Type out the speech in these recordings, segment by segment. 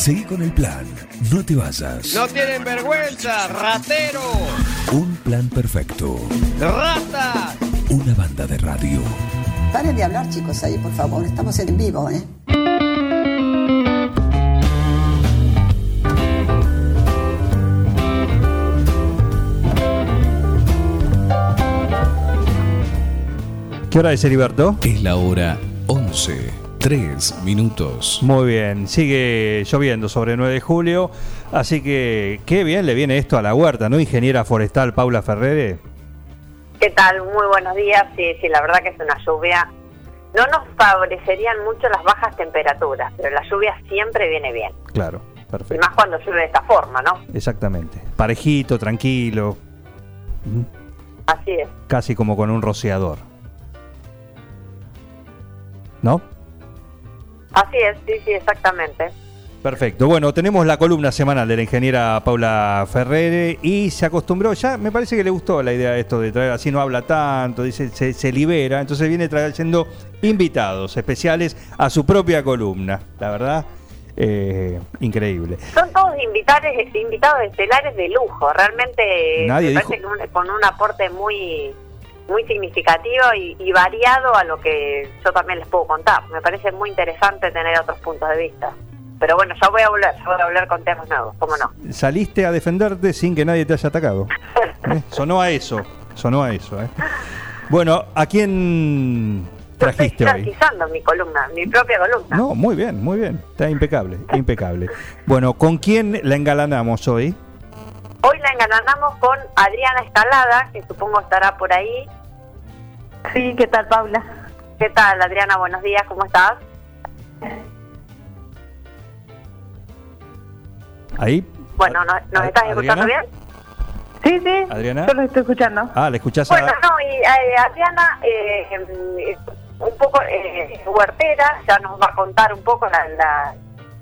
Seguí con el plan. No te vayas. No tienen vergüenza, ratero. Un plan perfecto. Rata. Una banda de radio. Paren de hablar, chicos, ahí, por favor. Estamos en vivo, ¿eh? ¿Qué hora es, Heriberto? Es la hora 11. 3 minutos. Muy bien, sigue lloviendo sobre 9 de julio, así que qué bien le viene esto a la huerta, ¿no? Ingeniera forestal Paula Ferrere. ¿Qué tal? Muy buenos días. Sí, sí, la verdad que es una lluvia. No nos favorecerían mucho las bajas temperaturas, pero la lluvia siempre viene bien. Claro, Y perfecto. más cuando llueve de esta forma, ¿no? Exactamente. Parejito, tranquilo, Así es. casi como con un rociador. ¿No? Así es, sí, sí, exactamente. Perfecto. Bueno, tenemos la columna semanal de la ingeniera Paula Ferrere y se acostumbró, ya me parece que le gustó la idea de esto de traer, así no habla tanto, dice, se, se libera, entonces viene trayendo invitados especiales a su propia columna. La verdad, eh, increíble. Son todos invitados, invitados estelares de lujo. Realmente Nadie me dijo- parece que un- con un aporte muy muy significativo y, y variado a lo que yo también les puedo contar. Me parece muy interesante tener otros puntos de vista. Pero bueno, ya voy a volver, ya voy a volver con temas nuevos, ¿cómo no? Saliste a defenderte sin que nadie te haya atacado. ¿Eh? Sonó a eso, sonó a eso. ¿eh? Bueno, ¿a quién estoy trajiste hoy? jerarquizando mi columna, mi propia columna. No, muy bien, muy bien. Está impecable, impecable. Bueno, ¿con quién la engalanamos hoy? Hoy la engalanamos con Adriana Escalada, que supongo estará por ahí. Sí, ¿qué tal, Paula? ¿Qué tal, Adriana? Buenos días, ¿cómo estás? Ahí. Bueno, ¿nos, nos estás escuchando bien? Sí, sí. Adriana. Yo lo estoy escuchando. Ah, ¿le escuchás Bueno, a...? no, y eh, Adriana, eh, un poco eh, huertera, ya nos va a contar un poco, la, la-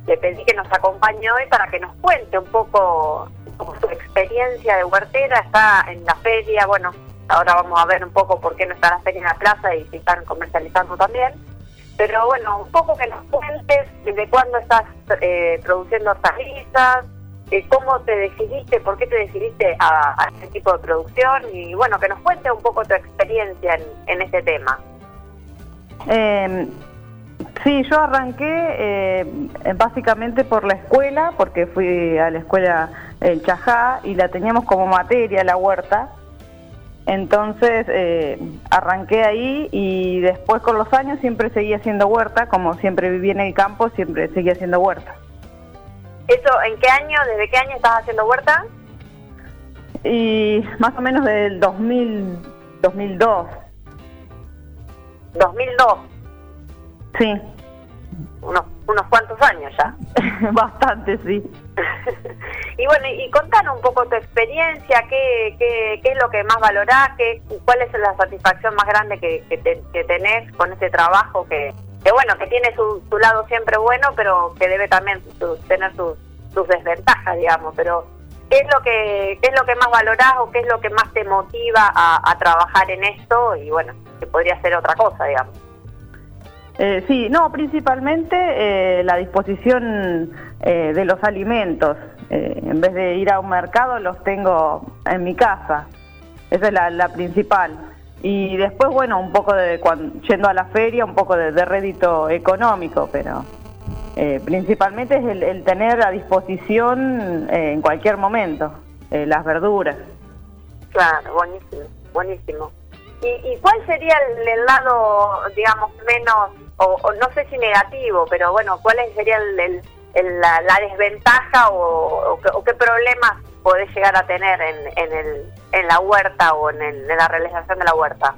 le pedí que nos acompañe hoy para que nos cuente un poco, un poco su experiencia de huertera, está en la feria, bueno, ahora vamos a ver un poco por qué no está la feria en la plaza y si están comercializando también. Pero bueno, un poco que nos cuentes desde cuándo estás eh, produciendo hortalizas, eh, cómo te decidiste, por qué te decidiste a, a este tipo de producción y bueno, que nos cuente un poco tu experiencia en, en este tema. Eh, sí, yo arranqué eh, básicamente por la escuela, porque fui a la escuela El Chajá y la teníamos como materia la huerta. Entonces eh, arranqué ahí y después con los años siempre seguí haciendo huerta, como siempre viví en el campo, siempre seguí haciendo huerta. ¿Eso en qué año, desde qué año estás haciendo huerta? Y más o menos del 2000, 2002, 2002, sí, unos, unos cuantos años ya. bastante, sí. y bueno, y contanos un poco tu experiencia, qué, qué, qué es lo que más valorás, qué, cuál es la satisfacción más grande que, que, te- que tenés con este trabajo que, que bueno, que tiene su, su lado siempre bueno, pero que debe también su- tener sus, sus desventajas, digamos, pero ¿qué es lo que qué es lo que más valorás o qué es lo que más te motiva a, a trabajar en esto? Y bueno, que podría ser otra cosa, digamos. Eh, sí, no, principalmente eh, la disposición eh, de los alimentos. Eh, en vez de ir a un mercado, los tengo en mi casa. Esa es la, principal. Y después, bueno, un poco de, cuan- yendo a la feria, un poco de, de rédito económico, pero principalmente es el, tener a disposición en cualquier momento las verduras. Claro, buenísimo, buenísimo. ¿Y, y cuál sería el lado, digamos, menos, o, no sé si negativo, pero bueno, cuál sería el, el- el- la, la desventaja o, o o qué problemas podés llegar a tener en, en, el, en la huerta o en, en la realización de la huerta?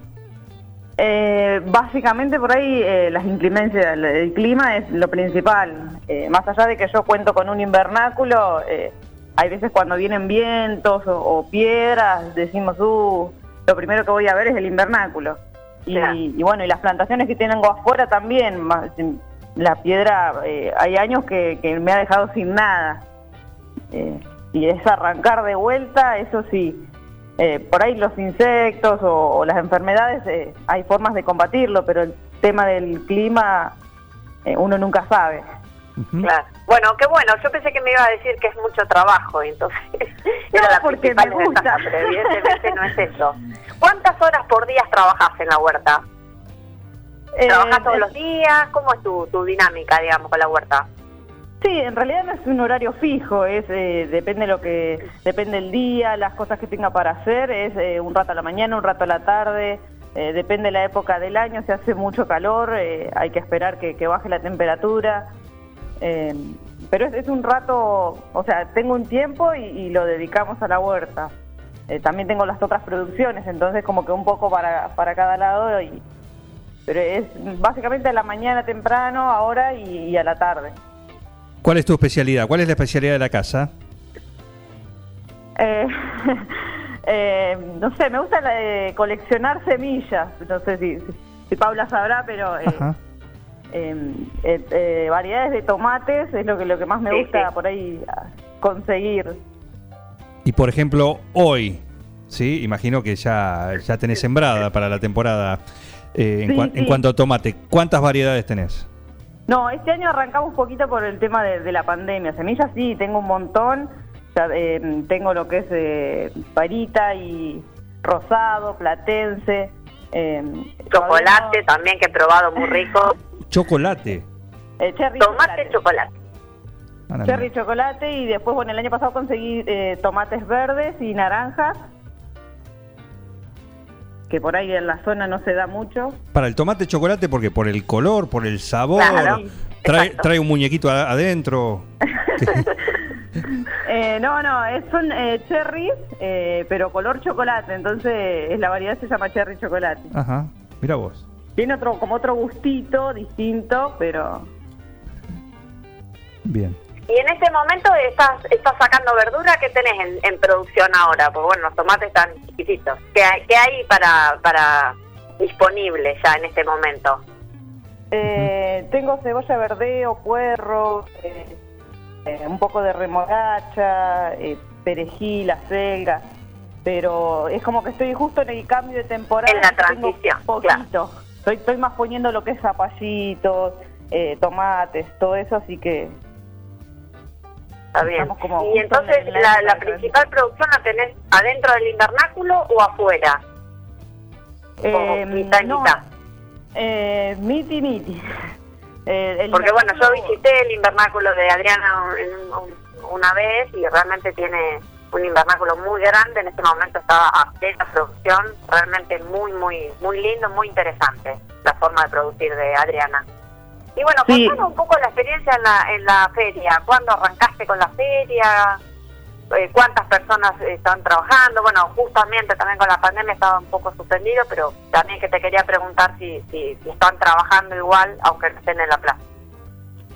Eh, básicamente por ahí eh, las inclemencias, el, el clima es lo principal. Eh, más allá de que yo cuento con un invernáculo, eh, hay veces cuando vienen vientos o, o piedras, decimos, uh, lo primero que voy a ver es el invernáculo. Y, Claro. y bueno, y las plantaciones que tengo afuera también, la piedra, eh, hay años que, que me ha dejado sin nada. Eh, y es arrancar de vuelta, eso sí. Eh, por ahí los insectos o, o las enfermedades, hay formas de combatirlo, pero el tema del clima uno nunca sabe. Claro. Bueno, qué bueno. Yo pensé que me iba a decir que es mucho trabajo, entonces era la porque me gusta. pero evidentemente no es eso. ¿Cuántas horas por día trabajas en la huerta? ¿Trabajas Eh, todos los días? ¿Cómo es tu, tu dinámica, digamos, con la huerta? Sí, en realidad no es un horario fijo, es eh, depende lo que depende el día, las cosas que tenga para hacer, es eh, un rato a la mañana, un rato a la tarde, eh, depende la época del año, si hace mucho calor, eh, hay que esperar que, que baje la temperatura, eh, pero es, es un rato, o sea, tengo un tiempo y, y lo dedicamos a la huerta. Eh, también tengo las otras producciones, entonces como que un poco para, para cada lado, y, pero es básicamente a la mañana temprano, ahora y- y a la tarde. ¿Cuál es tu especialidad? ¿Cuál es la especialidad de la casa? Eh, eh, no sé, me gusta la de coleccionar semillas. No sé si, si, si Paula sabrá, pero eh, variedades de tomates es lo que lo que más me Sí, gusta sí. por ahí ah, conseguir. Y por ejemplo, hoy, ¿sí? Imagino que ya, ya tenés sembrada para la temporada. eh, en, Sí, cua- en sí. cuanto a tomate, ¿cuántas variedades tenés? No, este año arrancamos un poquito por el tema de, de la pandemia. Semillas sí, tengo un montón. Ya, eh, tengo lo que es eh, parita y rosado, platense. eh, Chocolate no- también, que he probado muy rico. Chocolate. eh, cherry Tomate, chocolate. No, Cherry chocolate y después, bueno, el año pasado conseguí eh, tomates verdes y naranjas, que por ahí en la zona no se da mucho. Para el tomate chocolate, porque por el color, por el sabor, Claro, trae, un muñequito adentro. Eh, no, no, es, son eh, cherries, eh, pero color chocolate, entonces es la variedad se llama cherry chocolate. Ajá, mira vos. Tiene otro como otro gustito distinto, pero Bien. Y en este momento estás, estás sacando verdura, ¿qué tenés en, en producción ahora? Porque bueno, los tomates están chiquititos. ¿Qué hay, qué hay para, para disponible ya en este momento? eh, tengo cebolla verdeo, puerro, eh, eh, un poco de remolacha, eh, perejil, acelga, pero es como que estoy justo en el cambio de temporada. En la que tengo transición, Poquito. Estoy, estoy más poniendo lo que es zapallitos, eh, tomates, todo eso, así que Está bien. Como Y entonces, en la principal producción la tenés adentro del invernáculo o afuera? Eh, o mitad y no, mitad. eh, miti miti. Eh, Porque bueno, yo visité el invernáculo de Adriana en un- una vez y realmente tiene un invernáculo muy grande. En este momento estaba a plena producción, realmente muy, muy, muy lindo, muy interesante la forma de producir de Adriana. Y bueno, Sí. contanos un poco la experiencia en la, en la feria. ¿Cuándo arrancaste con la feria? Eh, ¿Cuántas personas están trabajando? Bueno, justamente también con la pandemia estaba un poco suspendido, pero también que te quería preguntar si, si, si están trabajando igual, aunque estén en la plaza.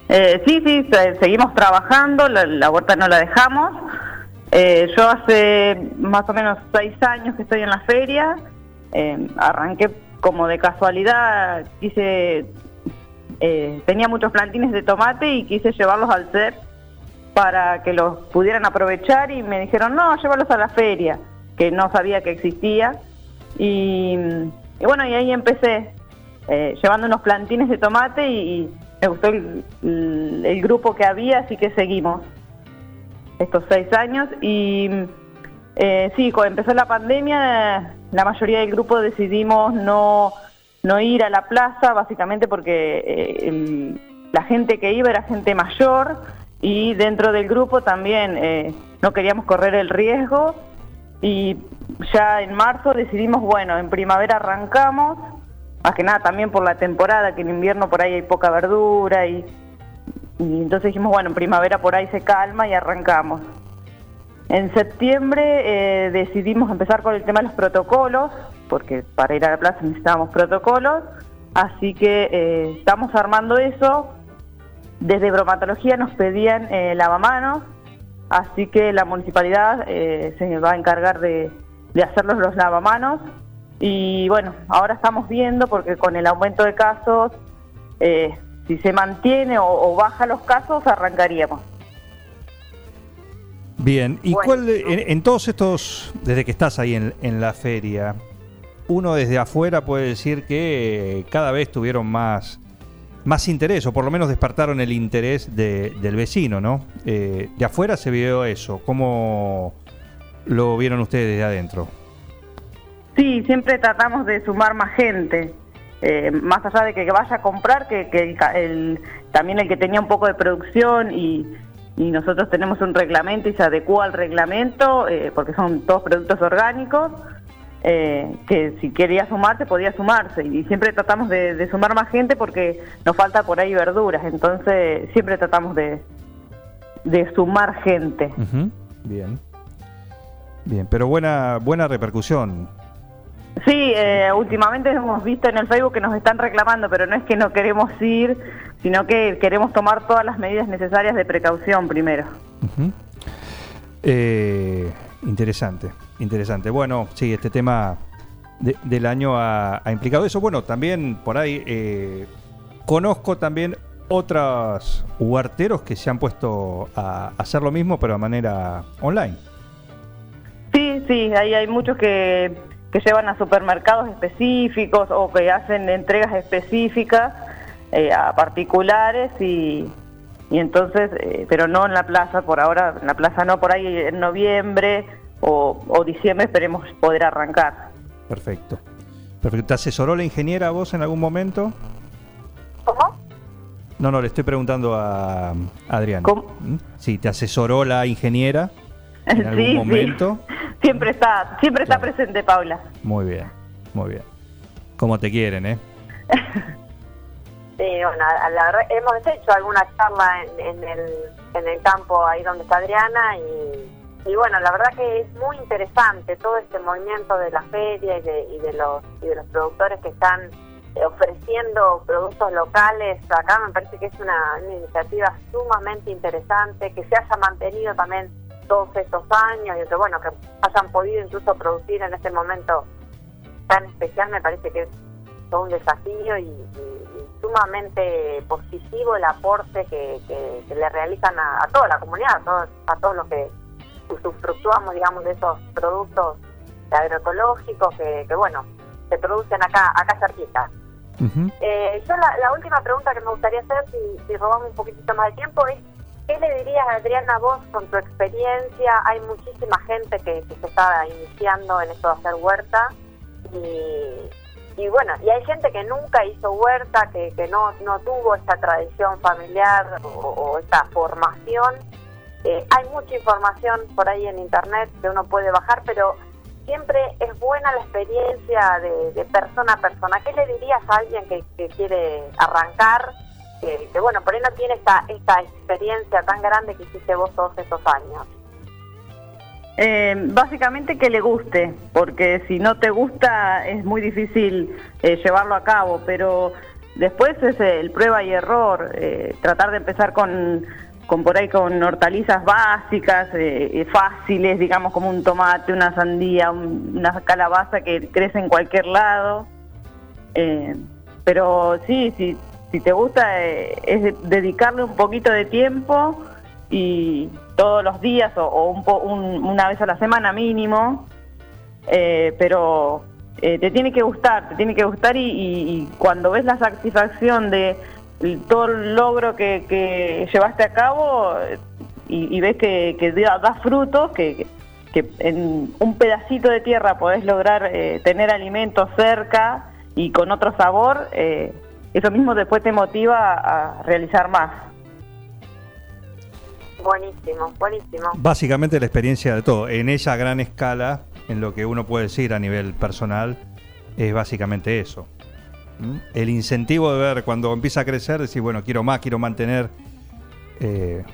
Eh, sí, sí, se- seguimos trabajando, la, la huerta no la dejamos. Eh, yo hace más o menos seis años que estoy en la feria. Eh, arranqué como de casualidad, quise, eh, tenía muchos plantines de tomate y quise llevarlos al CEP para que los pudieran aprovechar y me dijeron, no, llévalos a la feria, que no sabía que existía. Y, bueno, y ahí empecé llevando unos plantines de tomate y, me gustó el grupo que había, así que seguimos estos seis años. Y eh, sí, cuando empezó la pandemia, la mayoría del grupo decidimos no, no ir a la plaza, básicamente porque eh, la gente que iba era gente mayor y dentro del grupo también eh, no queríamos correr el riesgo. Y ya en marzo decidimos, bueno, en primavera arrancamos, más que nada también por la temporada, que en invierno por ahí hay poca verdura y, y entonces dijimos, bueno, en primavera por ahí se calma y arrancamos. En septiembre eh, decidimos empezar con el tema de los protocolos, porque para ir a la plaza necesitábamos protocolos, así que eh, estamos armando eso. Desde bromatología nos pedían eh, lavamanos, así que la municipalidad se va a encargar de, de hacerlos los lavamanos. Y bueno, ahora estamos viendo, porque con el aumento de casos, si se mantiene o, o baja los casos, arrancaríamos. Bien, ¿y Bueno. cuál, de- en, en todos estos, desde que estás ahí en, en la feria, uno desde afuera puede decir que cada vez tuvieron más, más interés, o por lo menos despertaron el interés de- del vecino, ¿no? Eh, de afuera se vio eso. ¿Cómo lo vieron ustedes de adentro? Sí, siempre tratamos de sumar más gente. Eh, más allá de que vaya a comprar, que, el también el que tenía un poco de producción y, y nosotros tenemos un reglamento y se adecua al reglamento, eh, porque son todos productos orgánicos, eh, que si quería sumarse podía sumarse. Y siempre tratamos de, sumar más gente porque nos falta por ahí verduras, entonces siempre tratamos de, sumar gente. Bien. Bien, pero buena, buena repercusión. Sí, eh, últimamente hemos visto en el Facebook que nos están reclamando, pero no es que no queremos ir, sino que queremos tomar todas las medidas necesarias de precaución primero. Eh, interesante, interesante. Bueno, sí, este tema de- del año ha, ha implicado eso. Bueno, también por ahí eh, conozco también otros huerteros que se han puesto a hacer lo mismo, pero de manera online. Sí, sí, ahí hay muchos que, que llevan a supermercados específicos o que hacen entregas específicas eh, a particulares y, y entonces, eh, pero no en la plaza, por ahora, en la plaza no, por ahí en noviembre o, o diciembre esperemos poder arrancar. Perfecto. Perfecto. ¿Te asesoró la ingeniera a vos en algún momento? ¿Cómo? No, no, le estoy preguntando a a Adriana. ¿Cómo? ¿Mm? Sí, ¿te asesoró la ingeniera en algún Sí, sí. momento? Siempre está, siempre está presente Paula. Muy bien, muy bien. Como te quieren, ¿eh? Sí, bueno, la verdad, hemos hecho alguna charla en, en el, en el campo ahí donde está Adriana y, y bueno, la verdad que es muy interesante todo este movimiento de la feria y de, y de los y de los productores que están ofreciendo productos locales. Acá me parece que es una, una iniciativa sumamente interesante que se haya mantenido también todos estos años y que bueno que hayan podido incluso producir en este momento tan especial me parece que es todo un desafío y, y- y sumamente positivo el aporte que, que- que le realizan a, a toda la comunidad, a todos, a todos los que usufructuamos, digamos, de esos productos agroecológicos que, que, bueno, se producen acá, acá cerquita. Eh, yo la, la última pregunta que me gustaría hacer, si, si robamos un poquitito más de tiempo, es ¿qué le dirías, Adriana, vos con tu experiencia? Hay muchísima gente que, que se está iniciando en esto de hacer huerta y, y bueno, y hay gente que nunca hizo huerta, que, que no, no tuvo esta tradición familiar o, o esta formación. Eh, hay mucha información por ahí en internet que uno puede bajar, pero siempre es buena la experiencia de, de persona a persona. ¿Qué le dirías a alguien que, que quiere arrancar? Bueno, por ahí no tiene esta, experiencia tan grande que hiciste vos todos estos años. Eh, básicamente que le guste, porque si no te gusta es muy difícil eh, llevarlo a cabo, pero después es el prueba y error, eh, tratar de empezar con, con por ahí con hortalizas básicas, eh, eh, fáciles, digamos como un tomate, una sandía, un- una calabaza que crece en cualquier lado. Eh, pero sí, sí, si te gusta eh, es de- dedicarle un poquito de tiempo y todos los días o, una vez a la semana mínimo, eh, pero eh, te tiene que gustar, te tiene que gustar y, cuando ves la satisfacción de todo el logro que, llevaste a cabo y, ves que, da, da frutos, que, en un pedacito de tierra podés lograr tener alimentos cerca y con otro sabor, eso mismo después te motiva a realizar más. Buenísimo, buenísimo. Básicamente la experiencia de todo. En esa gran escala, en lo que uno puede decir a nivel personal, es básicamente eso. ¿Mm? El incentivo de ver cuando empieza a crecer, decir, bueno, quiero más, quiero mantener eh,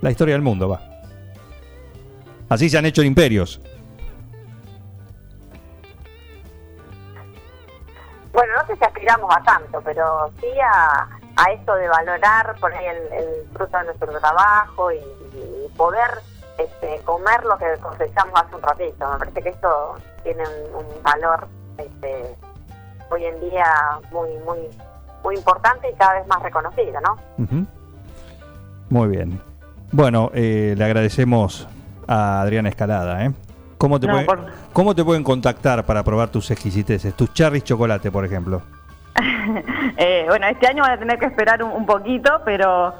la historia del mundo, va. Así se han hecho imperios. Aspiramos a tanto, pero sí a, a esto de valorar por ahí el, fruto de nuestro trabajo y, poder este, comer lo que cosechamos hace un ratito. Me parece que esto tiene un, valor este, hoy en día muy, muy, muy importante y cada vez más reconocido, ¿no? Ujú. Muy bien. Bueno, eh, le agradecemos a Adriana Escalada. ¿eh? ¿Cómo, te No, pueden, por- ¿Cómo te pueden contactar para probar tus exquisiteces? Tus cherries chocolate, por ejemplo. Eh, bueno, este año van a tener que esperar un, un poquito, pero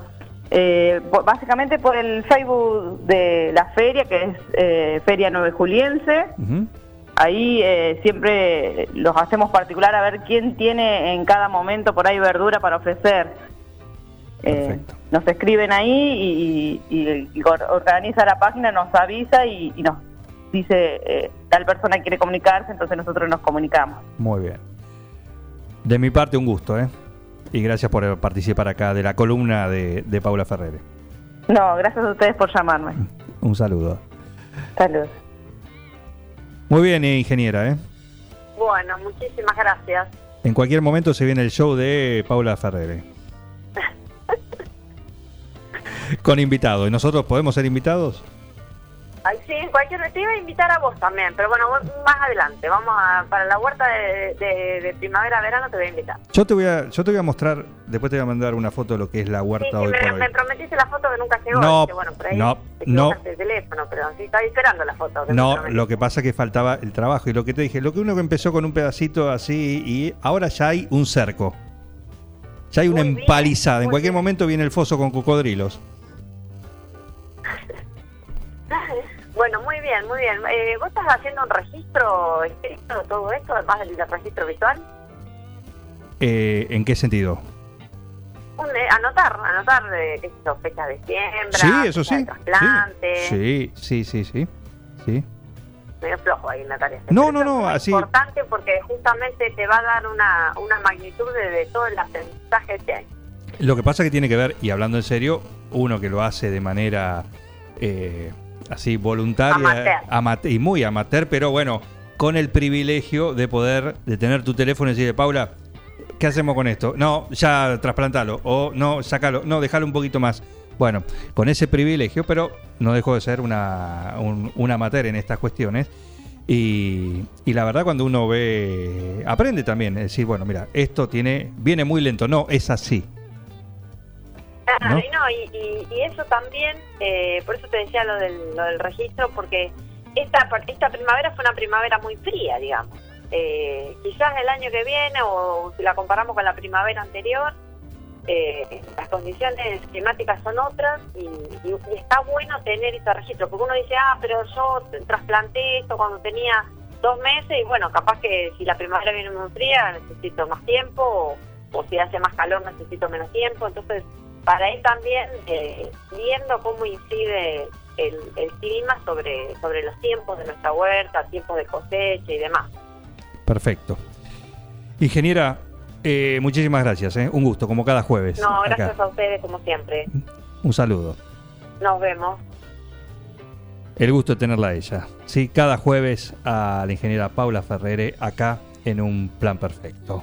eh, básicamente por el Facebook de la feria, que es eh, Feria Nueve Juliense. Ujú. Ahí siempre los hacemos particular a ver quién tiene en cada momento por ahí verdura para ofrecer. Perfecto. nos escriben ahí y, organiza la página nos avisa y, y nos dice eh, tal persona quiere comunicarse, entonces nosotros nos comunicamos. Muy bien. De mi parte, un gusto, ¿eh? Y gracias por participar acá de la columna de, de Paula Ferrere. No, gracias a ustedes por llamarme. Un saludo. Saludos. Muy bien, eh, ingeniera, ¿eh? Bueno, muchísimas gracias. En cualquier momento se viene el show de Paula Ferrere. Con invitados. ¿Y nosotros podemos ser invitados? Ay, sí, en cualquier te iba a invitar a vos también, pero bueno, más adelante, vamos a, para la huerta de, de- de primavera-verano te voy a invitar. Yo te voy a, yo te voy a mostrar, después te voy a mandar una foto de lo que es la huerta sí, hoy me, por hoy. me prometiste la foto que nunca llegó. No, dije, bueno, por ahí no, no. el teléfono, pero sí, estaba esperando la foto. que No, lo que pasa es que faltaba el trabajo y lo que te dije, lo que uno que empezó con un pedacito así y ahora ya hay un cerco. Ya hay una Muy bien, empalizada. En cualquier bien. momento viene el foso con cocodrilos. Bueno, muy bien, muy bien. Eh, ¿Vos estás haciendo un registro escrito de todo esto, además del, registro visual? Eh, ¿En qué sentido? Un, eh, anotar, anotar de, qué sé yo, fecha de siembra, Sí, eso sí. trasplante. Sí, sí, sí, sí. sí. medio flojo ahí, Natalia. No, no, no, es así- importante porque justamente te va a dar una, una magnitud de, de todo el aprendizaje que hay. Lo que pasa que tiene que ver, y hablando en serio, uno que lo hace de manera eh, así voluntaria Amateur. amate- y muy amateur, pero bueno, con el privilegio de poder, de tener tu teléfono y decirle, Paula, ¿qué hacemos con esto? No, ya trasplantalo, o no, sacalo, no, déjalo un poquito más. Bueno, con ese privilegio, pero no dejó de ser una, un, un amateur en estas cuestiones. Y, y la verdad cuando uno ve, aprende también, es decir, bueno, mira, esto tiene, viene muy lento, no, es así. Claro, ¿No? y, no, y, y- y eso también, eh, por eso te decía lo del, lo del registro, porque esta, esta primavera fue una primavera muy fría, digamos. Eh, quizás el año que viene, o si la comparamos con la primavera anterior, eh, las condiciones climáticas son otras y, y- y está bueno tener ese registro, porque uno dice, ah, pero yo trasplanté esto cuando tenía dos meses y bueno, capaz que si la primavera viene muy fría necesito más tiempo o, o si hace más calor necesito menos tiempo, entonces para ir también eh, viendo cómo incide el, el clima sobre, sobre los tiempos de nuestra huerta, tiempos de cosecha y demás. Perfecto. Ingeniera, eh, muchísimas gracias, ¿eh? un gusto, como cada jueves. No, acá. gracias a ustedes como siempre. Un saludo. Nos vemos. El gusto de tenerla a ella. Sí, cada jueves a la ingeniera Paula Ferrere acá en un plan perfecto.